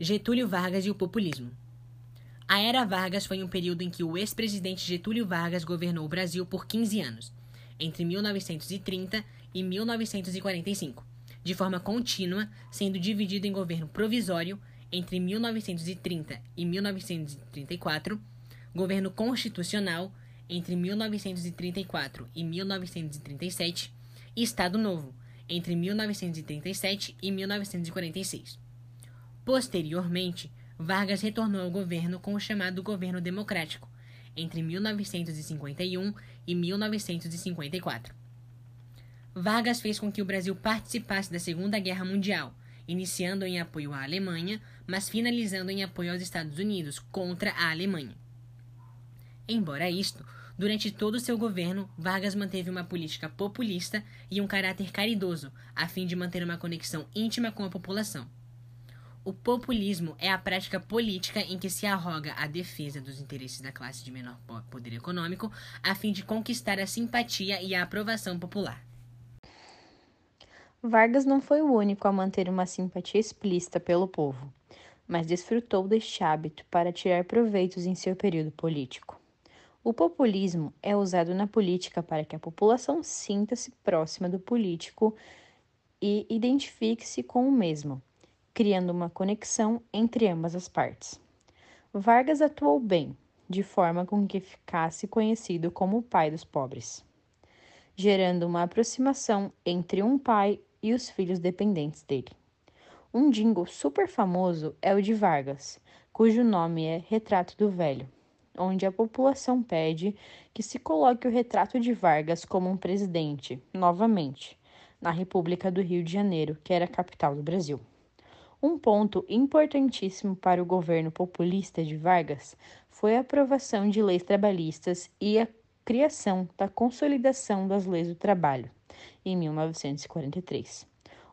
Getúlio Vargas e o populismo. A era Vargas foi um período em que o ex-presidente Getúlio Vargas governou o Brasil por 15 anos, entre 1930 e 1945, de forma contínua, sendo dividido em governo provisório entre 1930 e 1934, governo constitucional entre 1934 e 1937 e Estado Novo entre 1937 e 1946. Posteriormente, Vargas retornou ao governo com o chamado Governo Democrático, entre 1951 e 1954. Vargas fez com que o Brasil participasse da Segunda Guerra Mundial, iniciando em apoio à Alemanha, mas finalizando em apoio aos Estados Unidos contra a Alemanha. Embora isto, durante todo o seu governo, Vargas manteve uma política populista e um caráter caridoso, a fim de manter uma conexão íntima com a população. O populismo é a prática política em que se arroga a defesa dos interesses da classe de menor poder econômico a fim de conquistar a simpatia e a aprovação popular. Vargas não foi o único a manter uma simpatia explícita pelo povo, mas desfrutou deste hábito para tirar proveitos em seu período político. O populismo é usado na política para que a população sinta-se próxima do político e identifique-se com o mesmo criando uma conexão entre ambas as partes. Vargas atuou bem, de forma com que ficasse conhecido como o pai dos pobres, gerando uma aproximação entre um pai e os filhos dependentes dele. Um jingle super famoso é o de Vargas, cujo nome é Retrato do Velho, onde a população pede que se coloque o retrato de Vargas como um presidente, novamente, na República do Rio de Janeiro, que era a capital do Brasil. Um ponto importantíssimo para o governo populista de Vargas foi a aprovação de leis trabalhistas e a criação da Consolidação das Leis do Trabalho, em 1943.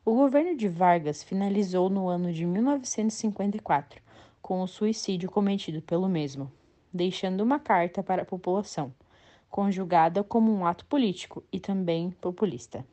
O governo de Vargas finalizou no ano de 1954 com o suicídio cometido pelo mesmo, deixando uma carta para a população, conjugada como um ato político e também populista.